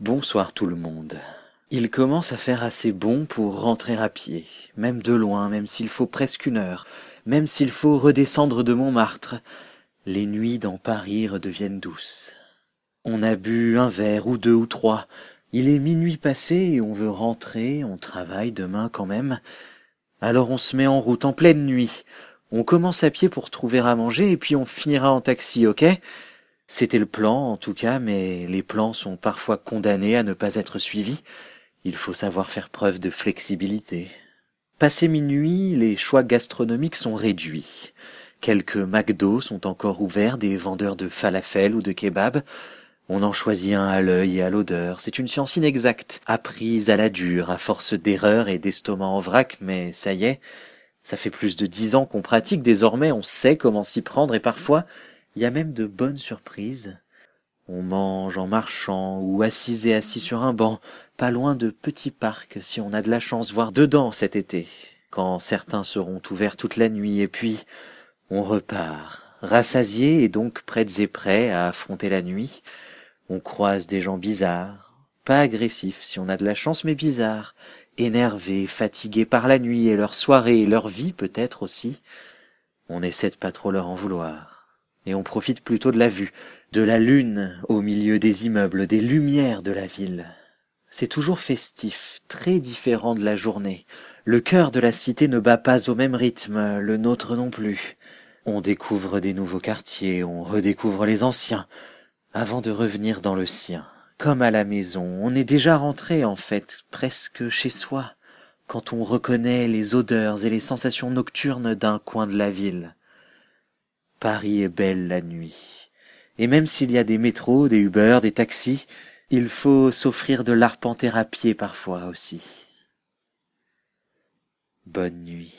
Bonsoir tout le monde. Il commence à faire assez bon pour rentrer à pied, même de loin, même s'il faut presque une heure, même s'il faut redescendre de Montmartre. Les nuits dans Paris redeviennent douces. On a bu un verre ou deux ou trois. Il est minuit passé et on veut rentrer, on travaille demain quand même. Alors on se met en route en pleine nuit. On commence à pied pour trouver à manger et puis on finira en taxi, ok? C'était le plan, en tout cas, mais les plans sont parfois condamnés à ne pas être suivis. Il faut savoir faire preuve de flexibilité. Passé minuit, les choix gastronomiques sont réduits. Quelques McDo sont encore ouverts, des vendeurs de falafel ou de kebab. On en choisit un à l'œil et à l'odeur. C'est une science inexacte, apprise à la dure, à force d'erreurs et d'estomac en vrac, mais ça y est, ça fait plus de dix ans qu'on pratique désormais, on sait comment s'y prendre et parfois, il y a même de bonnes surprises. On mange en marchant ou assis et assis sur un banc, pas loin de petits parcs si on a de la chance, voir dedans cet été, quand certains seront ouverts toute la nuit, et puis on repart, rassasié et donc prêts et prêts à affronter la nuit. On croise des gens bizarres, pas agressifs si on a de la chance, mais bizarres, énervés, fatigués par la nuit et leur soirée et leur vie peut-être aussi. On essaie de pas trop leur en vouloir et on profite plutôt de la vue, de la lune au milieu des immeubles, des lumières de la ville. C'est toujours festif, très différent de la journée. Le cœur de la cité ne bat pas au même rythme, le nôtre non plus. On découvre des nouveaux quartiers, on redécouvre les anciens, avant de revenir dans le sien. Comme à la maison, on est déjà rentré en fait, presque chez soi, quand on reconnaît les odeurs et les sensations nocturnes d'un coin de la ville. Paris est belle la nuit. Et même s'il y a des métros, des Uber, des taxis, il faut s'offrir de l'arpenter à pied parfois aussi. Bonne nuit.